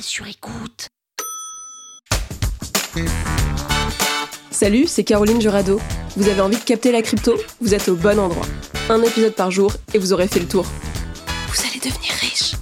Sur écoute. Salut, c'est Caroline Jurado. Vous avez envie de capter la crypto? Vous êtes au bon endroit. Un épisode par jour et vous aurez fait le tour. Vous allez devenir riche.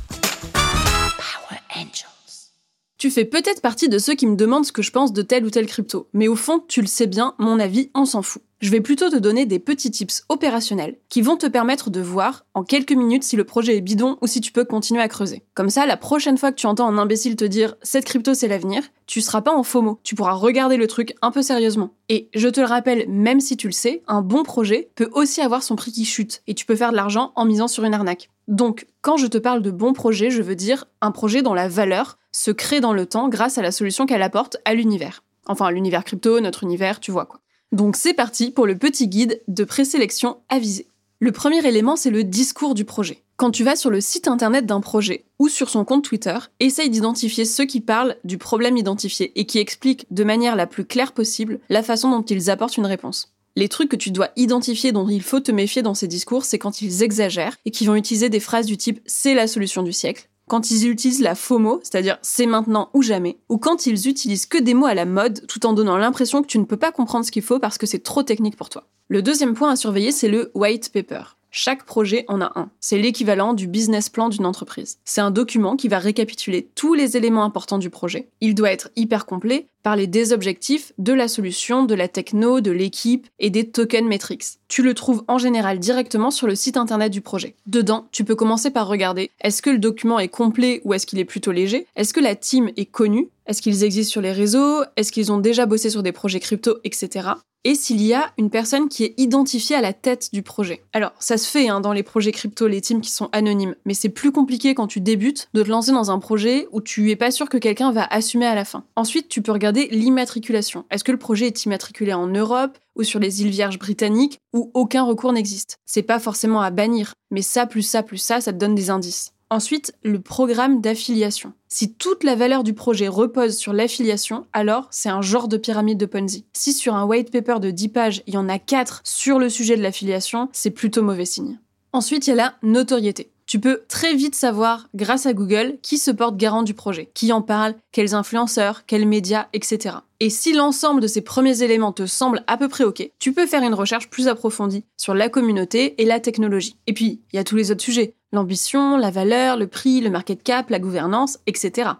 Power Angels. Tu fais peut-être partie de ceux qui me demandent ce que je pense de telle ou telle crypto, mais au fond, tu le sais bien, mon avis, on s'en fout. Je vais plutôt te donner des petits tips opérationnels qui vont te permettre de voir en quelques minutes si le projet est bidon ou si tu peux continuer à creuser. Comme ça, la prochaine fois que tu entends un imbécile te dire cette crypto c'est l'avenir, tu seras pas en FOMO. Tu pourras regarder le truc un peu sérieusement. Et je te le rappelle, même si tu le sais, un bon projet peut aussi avoir son prix qui chute et tu peux faire de l'argent en misant sur une arnaque. Donc, quand je te parle de bon projet, je veux dire un projet dont la valeur se crée dans le temps grâce à la solution qu'elle apporte à l'univers. Enfin, l'univers crypto, notre univers, tu vois quoi. Donc c'est parti pour le petit guide de présélection avisée. Le premier élément, c'est le discours du projet. Quand tu vas sur le site internet d'un projet ou sur son compte Twitter, essaye d'identifier ceux qui parlent du problème identifié et qui expliquent de manière la plus claire possible la façon dont ils apportent une réponse. Les trucs que tu dois identifier dont il faut te méfier dans ces discours, c'est quand ils exagèrent et qu'ils vont utiliser des phrases du type c'est la solution du siècle, quand ils utilisent la FOMO, c'est-à-dire c'est maintenant ou jamais, ou quand ils utilisent que des mots à la mode tout en donnant l'impression que tu ne peux pas comprendre ce qu'il faut parce que c'est trop technique pour toi. Le deuxième point à surveiller, c'est le white paper. Chaque projet en a un. C'est l'équivalent du business plan d'une entreprise. C'est un document qui va récapituler tous les éléments importants du projet. Il doit être hyper complet, parler des objectifs, de la solution, de la techno, de l'équipe et des token metrics. Tu le trouves en général directement sur le site internet du projet. Dedans, tu peux commencer par regarder est-ce que le document est complet ou est-ce qu'il est plutôt léger? Est-ce que la team est connue? Est-ce qu'ils existent sur les réseaux? Est-ce qu'ils ont déjà bossé sur des projets crypto, etc et s'il y a une personne qui est identifiée à la tête du projet. Alors, ça se fait hein, dans les projets crypto, les teams qui sont anonymes, mais c'est plus compliqué quand tu débutes de te lancer dans un projet où tu es pas sûr que quelqu'un va assumer à la fin. Ensuite, tu peux regarder l'immatriculation. Est-ce que le projet est immatriculé en Europe ou sur les îles Vierges britanniques où aucun recours n'existe? C'est pas forcément à bannir, mais ça plus ça plus ça, ça te donne des indices. Ensuite, le programme d'affiliation. Si toute la valeur du projet repose sur l'affiliation, alors c'est un genre de pyramide de Ponzi. Si sur un white paper de 10 pages, il y en a 4 sur le sujet de l'affiliation, c'est plutôt mauvais signe. Ensuite, il y a la notoriété. Tu peux très vite savoir, grâce à Google, qui se porte garant du projet, qui en parle, quels influenceurs, quels médias, etc. Et si l'ensemble de ces premiers éléments te semble à peu près OK, tu peux faire une recherche plus approfondie sur la communauté et la technologie. Et puis, il y a tous les autres sujets, l'ambition, la valeur, le prix, le market cap, la gouvernance, etc.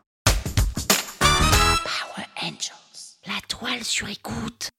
Power Angels, la toile sur écoute.